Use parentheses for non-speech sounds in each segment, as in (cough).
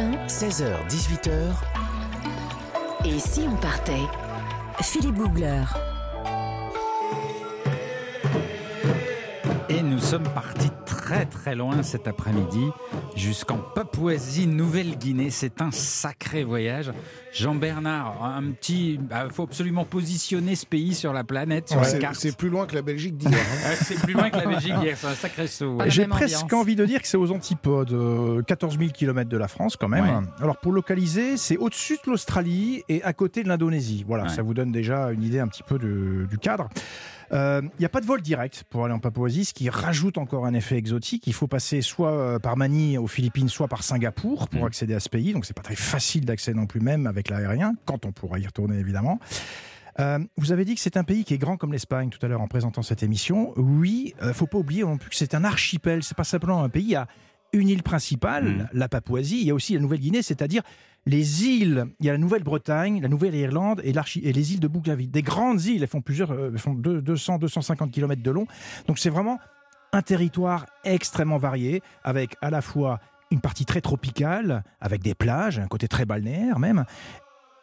1. 16h, 18h, Et si on partait? Philippe Googler. Et nous sommes partis très très loin cet après-midi, jusqu'en Papouasie-Nouvelle-Guinée. C'est un sacré voyage. Jean-Bernard, un petit. Il faut absolument positionner ce pays sur la planète, sur Ouais, la c'est- carte. C'est plus loin que la Belgique d'hier. hein. (laughs) C'est plus loin que la Belgique hier, c'est un sacré saut. ouais. J'ai presque ambiance. envie de dire que c'est aux antipodes, euh, 14 000 km de la France quand même. Ouais. Alors pour localiser, c'est au-dessus de l'Australie et à côté de l'Indonésie. Voilà, Ouais. ça vous donne déjà une idée un petit peu de- du cadre. Euh, Il n'y a pas de vol direct pour aller en Papouasie, ce qui rajoute encore un effet exotique. Il faut passer soit euh, par Manille aux Philippines, soit par Singapour pour Mm. accéder à ce pays. Donc c'est pas très facile d'accès non plus, même avec l'aérien, quand on pourra y retourner évidemment. Euh, vous avez dit que c'est un pays qui est grand comme l'Espagne tout à l'heure en présentant cette émission. Oui, euh, faut pas oublier non plus que c'est un archipel. C'est pas simplement un pays. Il y a une île principale, Mhm. la Papouasie. Il y a aussi la Nouvelle-Guinée, c'est-à-dire les îles. Il y a la Nouvelle-Bretagne, la Nouvelle-Irlande et, les îles de Bougainville. Des grandes îles. Elles font plusieurs, euh, elles font deux- 200, 250 km de long. Donc c'est vraiment un territoire extrêmement varié, avec à la fois une partie très tropicale, avec des plages, un côté très balnéaire même.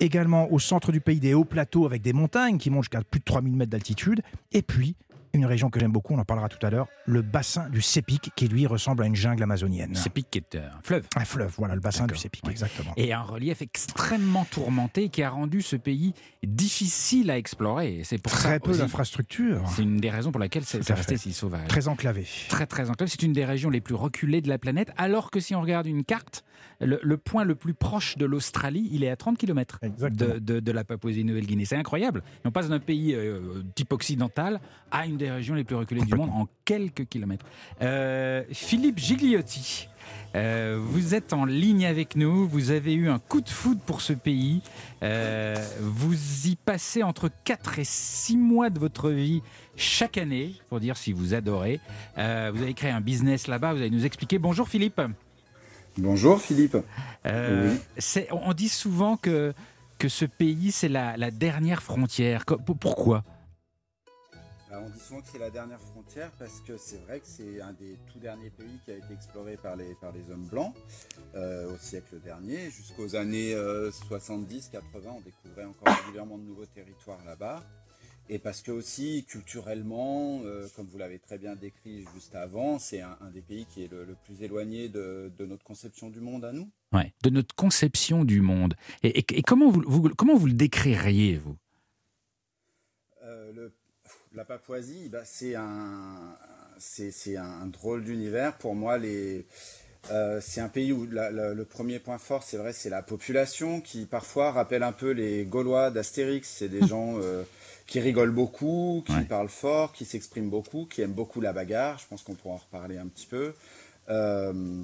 Également au centre du pays, des hauts plateaux avec des montagnes qui montent jusqu'à plus de 3000 mètres d'altitude. Et puis, une région que j'aime beaucoup, on en parlera tout à l'heure, le bassin du Sépic, qui lui ressemble à une jungle amazonienne. C'est Pic qui est un fleuve. Un fleuve, voilà, le bassin du Sépic, ouais. exactement. Et un relief extrêmement tourmenté qui a rendu ce pays difficile à explorer. C'est pour Très ça peu d'infrastructures, C'est une des raisons pour laquelle c'est resté si sauvage. très enclavées. très très enclave. C'est une des régions les plus reculées de la planète, alors que si on regarde une carte, le, le point le plus proche de l'Australie, il est à 30 km de, de- de la Papouasie-Nouvelle-Guinée. C'est incroyable. Et on passe d'un pays euh, type occidental à une des régions les plus reculées du monde en quelques kilomètres. Euh, Philippe Gigliotti. euh, vous êtes en ligne avec nous, vous avez eu un coup de foudre pour ce pays, Euh, vous y passez entre 4 et 6 mois de votre vie chaque année, pour dire si vous adorez. Vous avez créé un business là-bas, vous allez nous expliquer. Bonjour Philippe. Bonjour Philippe. Euh, Oui. on dit souvent que, que ce pays, c'est la, la dernière frontière. Pourquoi? On dit souvent que c'est la dernière frontière parce que c'est vrai que c'est un des tout derniers pays qui a été exploré par les, par les hommes blancs euh, au siècle dernier. Jusqu'aux années 70-80, on découvrait encore régulièrement de nouveaux territoires là-bas. Et parce que aussi, culturellement, euh, comme vous l'avez très bien décrit juste avant, c'est un, des pays qui est le, plus éloigné de, notre conception du monde à nous. Ouais, De notre conception du monde. Et, comment, vous, comment vous le décririez, vous? Euh, la Papouasie, bah, c'est un, c'est, c'est un drôle d'univers. Pour moi, les, euh, c'est un pays où la- la- le premier point fort, c'est vrai, c'est la population qui parfois rappelle un peu les Gaulois d'Astérix. C'est des gens euh, qui rigolent beaucoup, qui Ouais. parlent fort, qui s'expriment beaucoup, qui aiment beaucoup la bagarre. Je pense qu'on pourra en reparler un petit peu. Euh,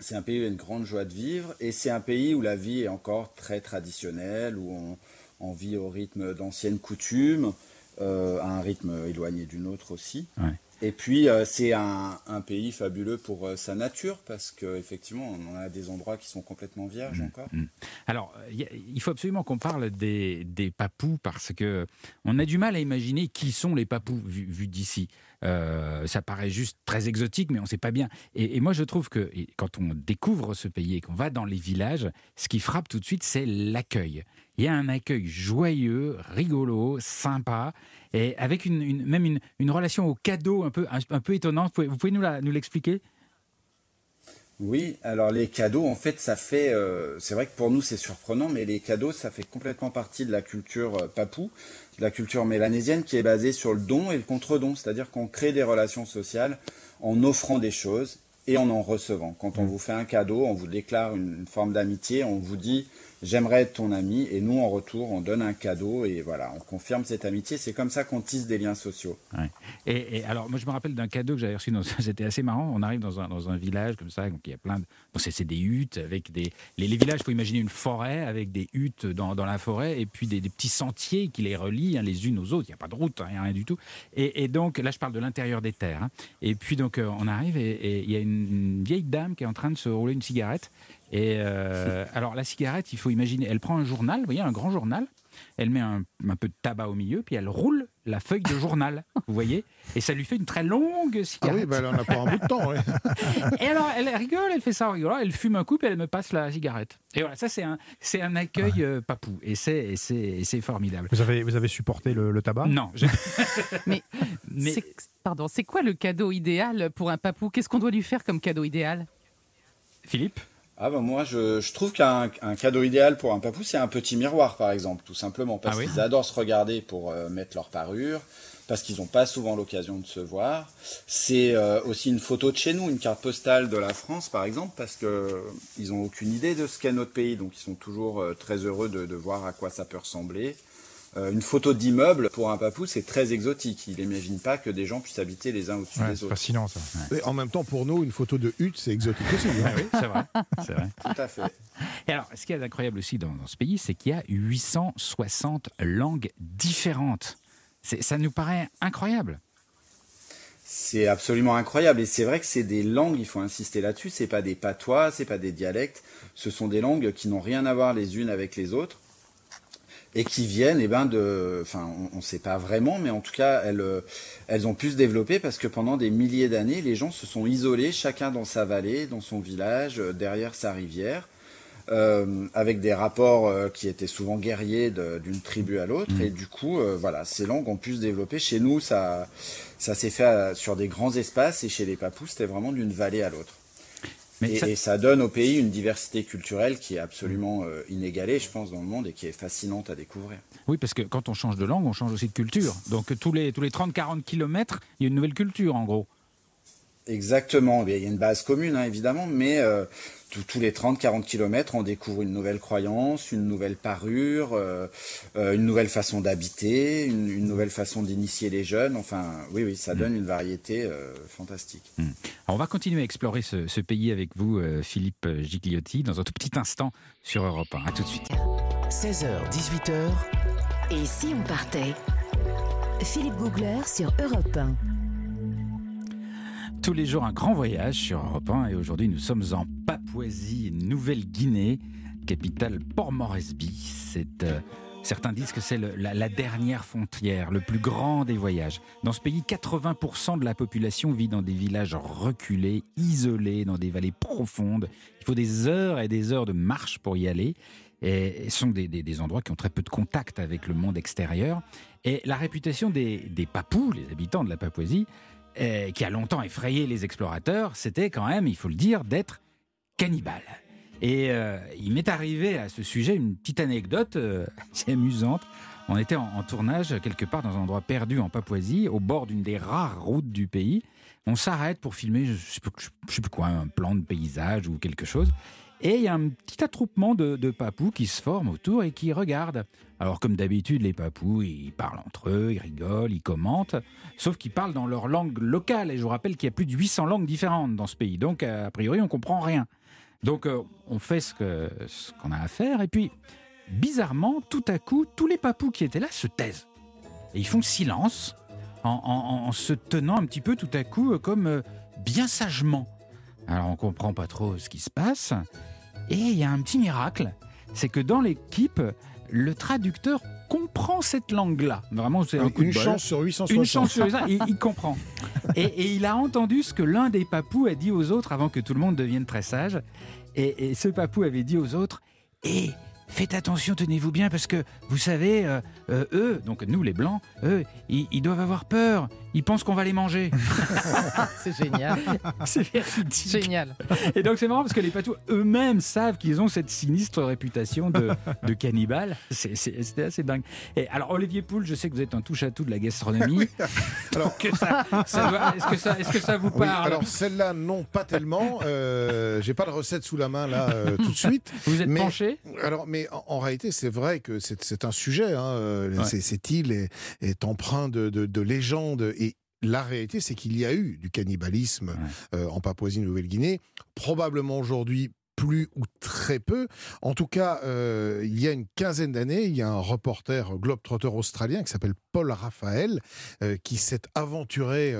c'est un pays où il y a une grande joie de vivre et c'est un pays où la vie est encore très traditionnelle, où on, on vit au rythme d'anciennes coutumes, euh, à un rythme éloigné du nôtre aussi. Ouais. Et puis euh, c'est un, un pays fabuleux pour euh, sa nature parce qu'effectivement on a des endroits qui sont complètement vierges encore. Alors, euh, y a- il faut absolument qu'on parle des, des papous parce que on a du mal à imaginer qui sont les papous vus vus d'ici. Euh, ça paraît juste très exotique, mais on ne sait pas bien. Et, et moi, je trouve que quand on découvre ce pays et qu'on va dans les villages, ce qui frappe tout de suite, c'est l'accueil. Il y a un accueil joyeux, rigolo, sympa, et avec une, une- même une, une relation au cadeau un peu, un, un peu étonnante. Vous pouvez, vous pouvez nous la- nous l'expliquer? Oui, alors les cadeaux, en fait, ça fait. euh, c'est vrai que pour nous, c'est surprenant, mais les cadeaux, ça fait complètement partie de la culture euh, papou, de la culture mélanésienne qui est basée sur le don et le contre-don. C'est-à-dire qu'on crée des relations sociales en offrant des choses et en en recevant. Quand on vous fait un cadeau, on vous déclare une forme d'amitié, on vous dit j'aimerais être ton ami, et nous, en retour, on donne un cadeau et voilà, on confirme cette amitié. C'est comme ça qu'on tisse des liens sociaux. Et, alors, moi, je me rappelle d'un cadeau que j'avais reçu. (laughs) C'était assez marrant. On arrive dans un, dans un village comme ça, donc il y a plein de. Bon, c'est des huttes avec des. Les, les villages, il faut imaginer une forêt avec des huttes dans, dans la forêt et puis des, petits sentiers qui les relient hein, les unes aux autres. Il n'y a pas de route, hein, il n'y a rien du tout. Et, donc, là, je parle de l'intérieur des terres. hein. Et puis, donc, euh, on arrive et il y a une vieille dame qui est en train de se rouler une cigarette. Et euh, alors, la cigarette, il faut imaginer, elle prend un journal, vous voyez, un grand journal. Elle met un, un peu de tabac au milieu, puis elle roule la feuille de journal, (laughs) vous voyez Et ça lui fait une très longue Ah cigarette. oui, bah, elle en a pour un bout de temps. ouais. (laughs) Et alors, elle rigole, elle fait ça en rigolant, elle fume un coup, puis elle me passe la cigarette. Et voilà, ça, c'est un, c'est un accueil euh, papou. Et c'est, et c'est, et c'est formidable. Vous avez, vous avez supporté le, le tabac? Non, je- (laughs) Mais, mais c'est- pardon, c'est quoi le cadeau idéal pour un papou? Qu'est-ce qu'on doit lui faire comme cadeau idéal? Philippe? Ah bah moi je, je trouve qu'un un cadeau idéal pour un papou c'est un petit miroir par exemple tout simplement parce Ah oui qu'ils adorent se regarder pour euh, mettre leur parure parce qu'ils n'ont pas souvent l'occasion de se voir. C'est euh, aussi une photo de chez nous, une carte postale de la France par exemple parce que euh, ils ont aucune idée de ce qu'est notre pays donc ils sont toujours euh, très heureux de, de voir à quoi ça peut ressembler. Euh, une photo d'immeuble pour un papou c'est très exotique. Il n'imagine pas que des gens puissent habiter les uns au-dessus Ouais, des C'est autres. fascinant ça. Mais en même temps, pour nous, une photo de hutte, c'est exotique aussi. hein. (laughs) Oui, c'est vrai. c'est vrai. (laughs) Tout à fait. Et alors, ce qui est incroyable aussi dans, dans ce pays, c'est qu'il y a 860 langues différentes. C'est- ça nous paraît incroyable. C'est absolument incroyable et c'est vrai que c'est des langues, il faut insister là-dessus, c'est pas des patois, c'est pas des dialectes, ce sont des langues qui n'ont rien à voir les unes avec les autres et qui viennent eh ben de enfin on ne sait pas vraiment mais en tout cas elles euh, elles ont pu se développer parce que pendant des milliers d'années les gens se sont isolés chacun dans sa vallée, dans son village, euh, derrière sa rivière. euh, avec des rapports euh, qui étaient souvent guerriers d'une tribu à l'autre. Et du coup euh, voilà ces langues ont pu se développer. Chez nous ça ça s'est fait sur des grands espaces et chez les papous c'était vraiment d'une vallée à l'autre Mais et, ça- et ça donne au pays une diversité culturelle qui est absolument euh, inégalée je pense dans le monde et qui est fascinante à découvrir Oui, parce que quand on change de langue, on change aussi de culture. Donc tous les, tous les 30-40 kilomètres, il y a une nouvelle culture, en gros. Exactement, il y a une base commune hein, évidemment, mais euh, tous- tous les 30-40 kilomètres, on découvre une nouvelle croyance, une nouvelle parure, euh, euh, une nouvelle façon d'habiter, une, une nouvelle façon d'initier les jeunes. Enfin, oui, oui, ça donne une variété euh, fantastique. Alors, on va continuer à explorer ce, ce pays avec vous, euh, Philippe Gigliotti, dans un tout petit instant sur Europe 1. À tout de suite. 16h, 18h. Et si on partait? Philippe Googler sur Europe 1. Tous les jours, un grand voyage sur Europe 1 et aujourd'hui, nous sommes en Papouasie, Nouvelle-Guinée, capitale Port Moresby. Euh, certains disent que c'est la, dernière frontière, le plus grand des voyages. Dans ce pays, 80% de la population vit dans des villages reculés, isolés, dans des vallées profondes. Il faut des heures et des heures de marche pour y aller. Et ce sont des, endroits qui ont très peu de contact avec le monde extérieur. Et la réputation des Papous, les habitants de la Papouasie, euh, qui a longtemps effrayé les explorateurs, c'était quand même, il faut le dire, d'être cannibale. Et euh, il m'est arrivé à ce sujet une petite anecdote euh, (laughs) assez amusante. On était en, tournage quelque part dans un endroit perdu en Papouasie, au bord d'une des rares routes du pays. On s'arrête pour filmer, je je sais plus quoi, un plan de paysage ou quelque chose. Et il y a un petit attroupement de, papous qui se forment autour et qui regardent. Alors comme d'habitude, les papous, ils parlent entre eux, ils rigolent, ils commentent, sauf qu'ils parlent dans leur langue locale. Et je vous rappelle qu'il y a plus de 800 langues différentes dans ce pays. Donc euh, a priori, on comprend rien. Donc euh, on fait ce qu'on a à faire. Et puis, bizarrement, tout à coup, tous les papous qui étaient là se taisent. Et ils font silence en, se tenant un petit peu tout à coup euh, comme bien sagement. Alors on comprend pas trop ce qui se passe. Et il y a un petit miracle, c'est que dans l'équipe, le traducteur comprend cette langue-là. Vraiment, c'est un coup Une de chance sur 860. Une chance sur les uns, il, il comprend. Et, et il a entendu ce que l'un des papous a dit aux autres avant que tout le monde devienne très sage. Et, et ce papou avait dit aux autres Et faites attention, tenez-vous bien, parce que vous savez, euh, euh, eux, donc nous les blancs, eux, ils, ils doivent avoir peur. Ils pensent qu'on va les manger. (laughs) C'est génial. (laughs) C'est véridique. génial. Et donc c'est marrant parce que les patous eux-mêmes savent qu'ils ont cette sinistre réputation de, de cannibales. C'est- c'est- C'était assez dingue. Et alors Olivier Poul, je sais que vous êtes un touche-à-tout de la gastronomie. (laughs) Alors- Que ça- ça Est-ce que, ça, est-ce que ça vous Oui, parle alors celle-là, non, pas tellement. Euh, J'ai pas de recette sous la main là euh, tout de suite. Vous êtes mais- penché Alors, mais en, en réalité, c'est vrai que c'est un sujet. Hein, euh, Ouais. Cette île est, est empreinte de, de, de légendes et la réalité, c'est qu'il y a eu du cannibalisme euh, en Papouasie-Nouvelle-Guinée. Probablement aujourd'hui plus ou très peu. En tout cas, euh, il y a une quinzaine d'années, il y a un reporter globetrotter australien qui s'appelle Paul Raphaël euh, qui s'est aventuré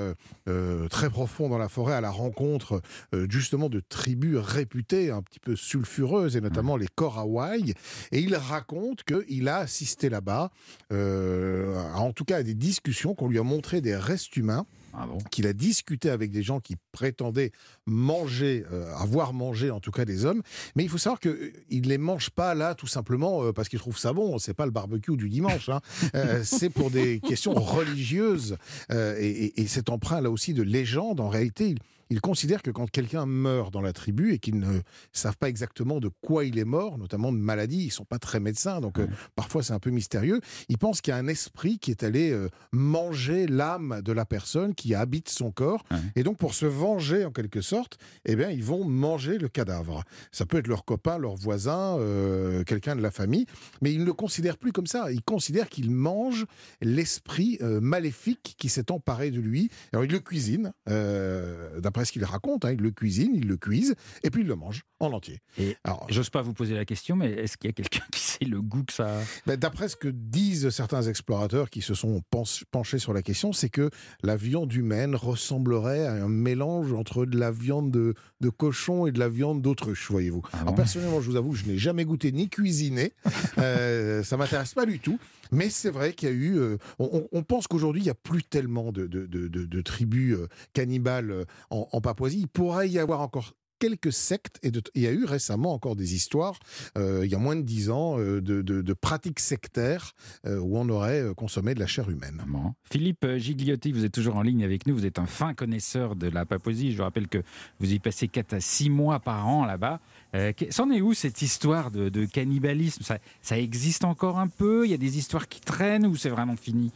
euh, très profond dans la forêt à la rencontre justement de tribus réputées un petit peu sulfureuses et notamment les Korawai. Et il raconte qu'il a assisté là-bas, en tout cas à des discussions qu'on lui a montré des restes humains ah qu'il a discuté avec des gens qui prétendaient manger, euh, avoir mangé en tout cas des hommes. Mais il faut savoir qu'il euh, ne les mange pas là tout simplement euh, parce qu'il trouve ça bon. C'est pas le barbecue du dimanche. Hein. (laughs) c'est pour des questions religieuses. et, et, cet emprunt là aussi de légende, en réalité, ils considèrent que quand quelqu'un meurt dans la tribu et qu'ils ne savent pas exactement de quoi il est mort, notamment de maladie, ils sont pas très médecins, donc euh, parfois c'est un peu mystérieux, ils pensent qu'il y a un esprit qui est allé euh, manger l'âme de la personne qui habite son corps, et donc pour se venger en quelque sorte, eh bien ils vont manger le cadavre. Ça peut être leur copain, leur voisin, euh, quelqu'un de la famille, mais ils ne le considèrent plus comme ça. Ils considèrent qu'ils mangent l'esprit maléfique qui s'est emparé de lui. Alors ils le cuisinent, d'après ce qu'il raconte. Hein. il le cuisine, il le cuise, et puis il le mange en entier. Et Alors, j'ose pas vous poser la question, mais est-ce qu'il y a quelqu'un (laughs) qui sait le goût que ça ben, D'après ce que disent certains explorateurs qui se sont penchés sur la question, c'est que la viande humaine ressemblerait à un mélange entre de la viande de, cochon et de la viande d'autruche, voyez-vous. Ah Alors personnellement, je vous avoue, je n'ai jamais goûté ni cuisiné. (laughs) euh, ça m'intéresse pas du tout. Mais c'est vrai qu'il y a eu. Euh, on, pense qu'aujourd'hui, il n'y a plus tellement de, de, tribus euh, cannibales euh, en, Papouasie. Il pourrait y avoir encore quelques sectes et il y a eu récemment encore des histoires, il y a moins de dix ans, de, pratiques sectaires où on aurait consommé de la chair humaine. Philippe Gigliotti, vous êtes toujours en ligne avec nous, vous êtes un fin connaisseur de la Papouasie. Je vous rappelle que vous y passez 4 à 6 mois par an là-bas. Euh, c'en est où cette histoire de, cannibalisme? Ça, existe encore un peu? Il y a des histoires qui traînent ou c'est vraiment fini?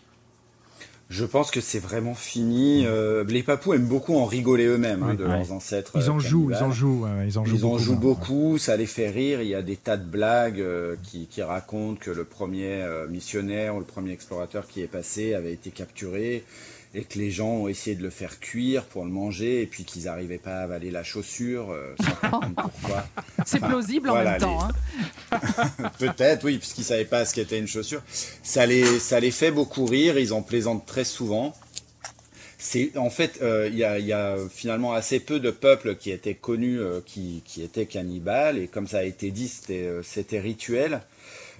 Je pense que c'est vraiment fini. Euh, les Papous aiment beaucoup en rigoler eux-mêmes hein, de leurs ancêtres. Ils en jouent, ils en jouent, ils en jouent. beaucoup, ça les fait rire. Il y a des tas de blagues euh, qui, racontent que le premier missionnaire ou le premier explorateur qui est passé avait été capturé et que les gens ont essayé de le faire cuire pour le manger et puis qu'ils n'arrivaient pas à avaler la chaussure euh, (laughs) pourquoi. C'est plausible en même temps. Hein. (laughs) Peut-être, oui, puisqu'ils ne savaient pas ce qu'était une chaussure. Ça les, ça les fait beaucoup rire, ils en plaisantent très souvent. C'est en fait, euh, il y, a, finalement assez peu de peuples qui étaient connus, euh, qui, qui, étaient cannibales, et comme ça a été dit, c'était rituel.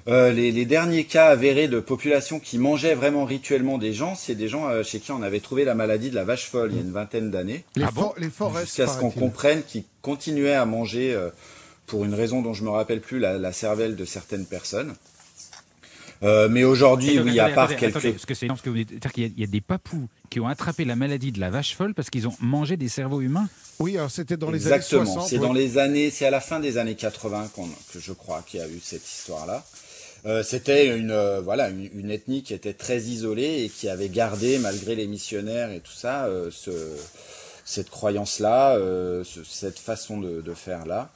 Euh, les, derniers cas avérés de population qui mangeaient vraiment rituellement des gens, c'est des gens euh, chez qui on avait trouvé la maladie de la vache folle il y a une vingtaine d'années. Les, ah Jusqu'à ce qu'on comprenne qu'ils continuaient à manger, euh, pour une raison dont je me rappelle plus, la, cervelle de certaines personnes. Mais aujourd'hui, oui, à part quelques... parce que c'est que vous dire qu'il y, a des papous qui ont attrapé la maladie de la vache folle parce qu'ils ont mangé des cerveaux humains. Oui, c'était dans les années 60. C'est dans les années, c'est à la fin des années 80 que je crois qu'il y a eu cette histoire-là. Euh, c'était une euh, voilà une, ethnie qui était très isolée et qui avait gardé malgré les missionnaires et tout ça euh, ce, cette croyance là cette façon de, de faire là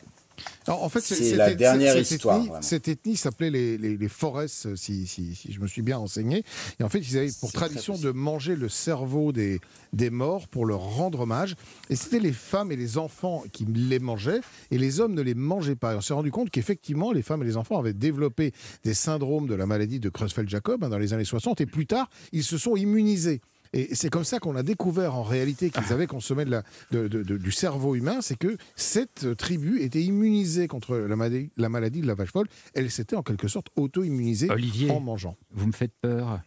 en fait, c'est la dernière histoire. cette ethnie s'appelait les, les, les Forest, si, si, si, je me suis bien renseigné. Et en fait, ils avaient pour tradition de manger le cerveau des, des morts pour leur rendre hommage. Et c'était les femmes et les enfants qui les mangeaient, et les hommes ne les mangeaient pas. Et on s'est rendu compte qu'effectivement, les femmes et les enfants avaient développé des syndromes de la maladie de Creutzfeldt-Jacob hein, dans les années 60, et plus tard, ils se sont immunisés. Et c'est comme ça qu'on a découvert en réalité qu'ils avaient consommé de la, du cerveau humain, c'est que cette tribu était immunisée contre la maladie, la maladie de la vache folle. Elle s'était en quelque sorte auto-immunisée en mangeant. Vous me faites peur.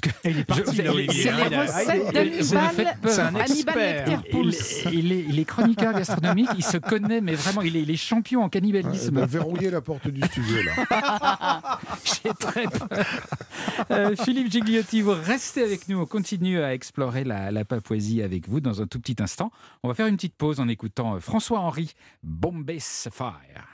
Parce que il est parti, c'est les. Il, est, il est chroniqueur gastronomique, il se connaît, mais vraiment, il est, il est champion en cannibalisme. Il a verrouillé la porte du studio, là. (laughs) J'ai très peur. Euh, Philippe Gigliotti, vous restez avec nous, on continue à explorer la, la, Papouasie avec vous dans un tout petit instant. On va faire une petite pause en écoutant François-Henri, Bombay Sapphire.